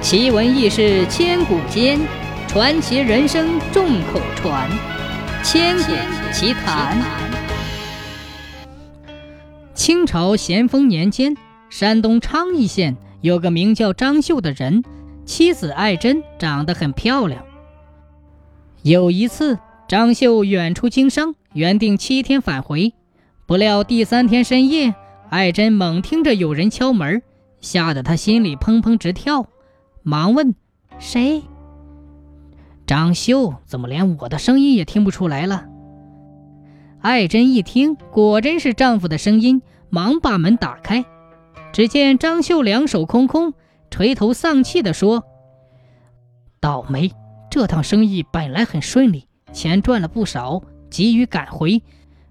奇闻异事千古间，传奇人生众口传。千古奇谈。清朝咸丰年间，山东昌邑县有个名叫张秀的人，妻子爱珍长得很漂亮。有一次，张秀远出经商，原定七天返回，不料第三天深夜，爱珍猛听着有人敲门，吓得她心里砰砰直跳。忙问：“谁？”张秀怎么连我的声音也听不出来了？爱珍一听，果真是丈夫的声音，忙把门打开。只见张秀两手空空，垂头丧气地说：“倒霉！这趟生意本来很顺利，钱赚了不少，急于赶回，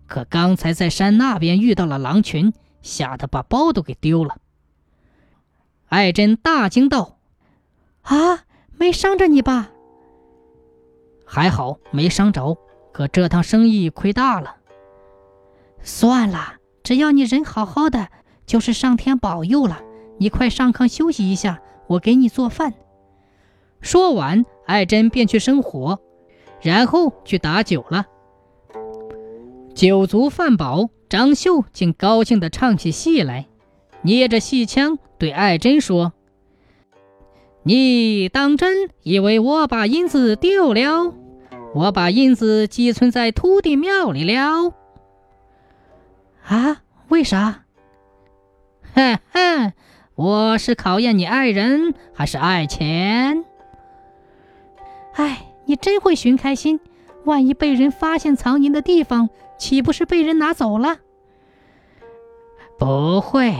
可刚才在山那边遇到了狼群，吓得把包都给丢了。”爱珍大惊道。啊，没伤着你吧？还好没伤着，可这趟生意亏大了。算了，只要你人好好的，就是上天保佑了。你快上炕休息一下，我给你做饭。说完，爱珍便去生火，然后去打酒了。酒足饭饱，张秀竟高兴地唱起戏来，捏着戏腔对爱珍说。你当真以为我把银子丢了？我把银子寄存在土地庙里了。啊？为啥？哼哼，我是考验你爱人还是爱钱？哎，你真会寻开心！万一被人发现藏银的地方，岂不是被人拿走了？不会，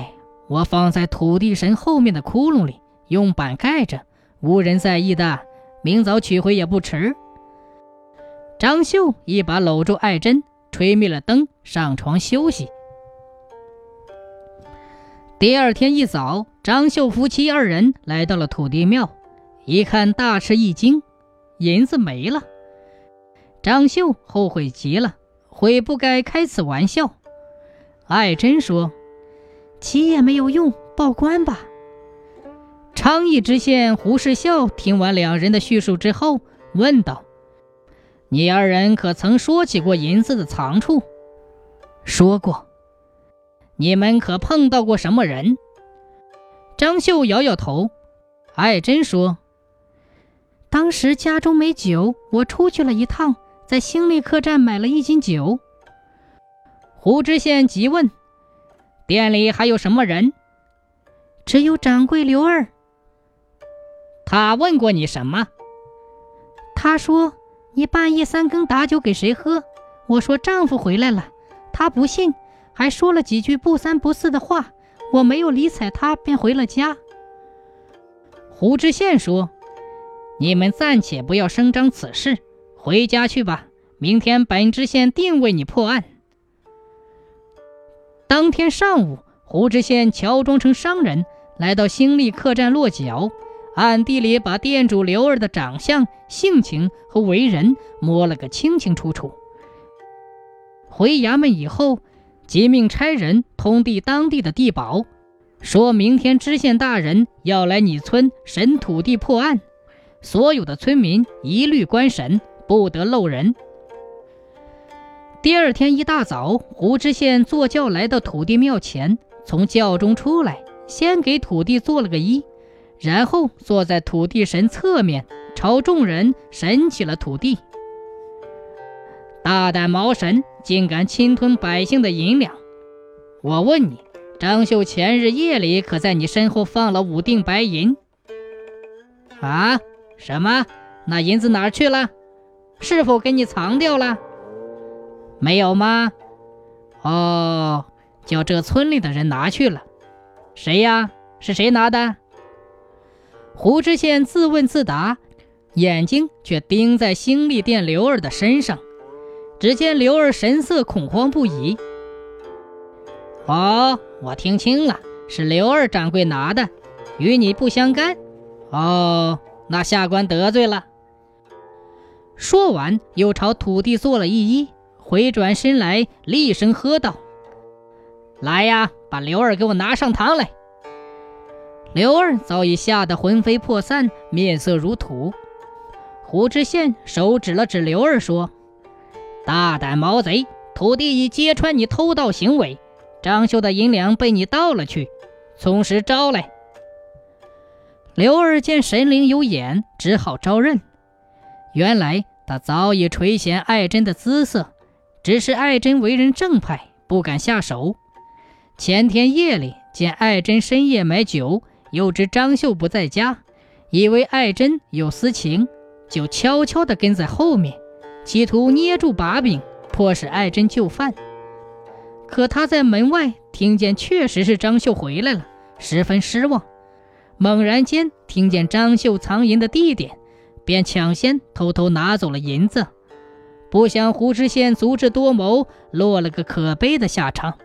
我放在土地神后面的窟窿里。用板盖着，无人在意的。明早取回也不迟。张秀一把搂住爱珍，吹灭了灯，上床休息。第二天一早，张秀夫妻二人来到了土地庙，一看大吃一惊，银子没了。张秀后悔极了，悔不该开此玩笑。爱珍说：“急也没有用，报官吧。”昌邑知县胡世孝听完两人的叙述之后，问道：“你二人可曾说起过银子的藏处？”“说过。”“你们可碰到过什么人？”张秀摇摇头。爱珍说：“当时家中没酒，我出去了一趟，在兴利客栈买了一斤酒。”胡知县急问：“店里还有什么人？”“只有掌柜刘二。”他问过你什么？他说你半夜三更打酒给谁喝？我说丈夫回来了，他不信，还说了几句不三不四的话。我没有理睬他，便回了家。胡知县说：“你们暂且不要声张此事，回家去吧。明天本知县定为你破案。”当天上午，胡知县乔装成商人，来到兴利客栈落脚。暗地里把店主刘二的长相、性情和为人摸了个清清楚楚。回衙门以后，即命差人通递当地的地保，说明天知县大人要来你村审土地破案，所有的村民一律观审，不得漏人。第二天一大早，胡知县坐轿来到土地庙前，从轿中出来，先给土地做了个揖。然后坐在土地神侧面，朝众人神起了土地。大胆毛神，竟敢侵吞百姓的银两！我问你，张秀前日夜里可在你身后放了五锭白银？啊？什么？那银子哪儿去了？是否给你藏掉了？没有吗？哦，叫这村里的人拿去了。谁呀？是谁拿的？胡知县自问自答，眼睛却盯在兴利店刘二的身上。只见刘二神色恐慌不已。哦，我听清了，是刘二掌柜拿的，与你不相干。哦，那下官得罪了。说完，又朝土地做了一揖，回转身来，厉声喝道：“来呀，把刘二给我拿上堂来！”刘二早已吓得魂飞魄散，面色如土。胡知县手指了指刘二，说：“大胆毛贼，土地已揭穿你偷盗行为，张秀的银两被你盗了去，从实招来。”刘二见神灵有眼，只好招认。原来他早已垂涎爱珍的姿色，只是爱珍为人正派，不敢下手。前天夜里见爱珍深夜买酒，又知张秀不在家，以为爱珍有私情，就悄悄地跟在后面，企图捏住把柄，迫使爱珍就范。可他在门外听见确实是张秀回来了，十分失望。猛然间听见张秀藏银的地点，便抢先偷偷拿走了银子。不想胡知县足智多谋，落了个可悲的下场。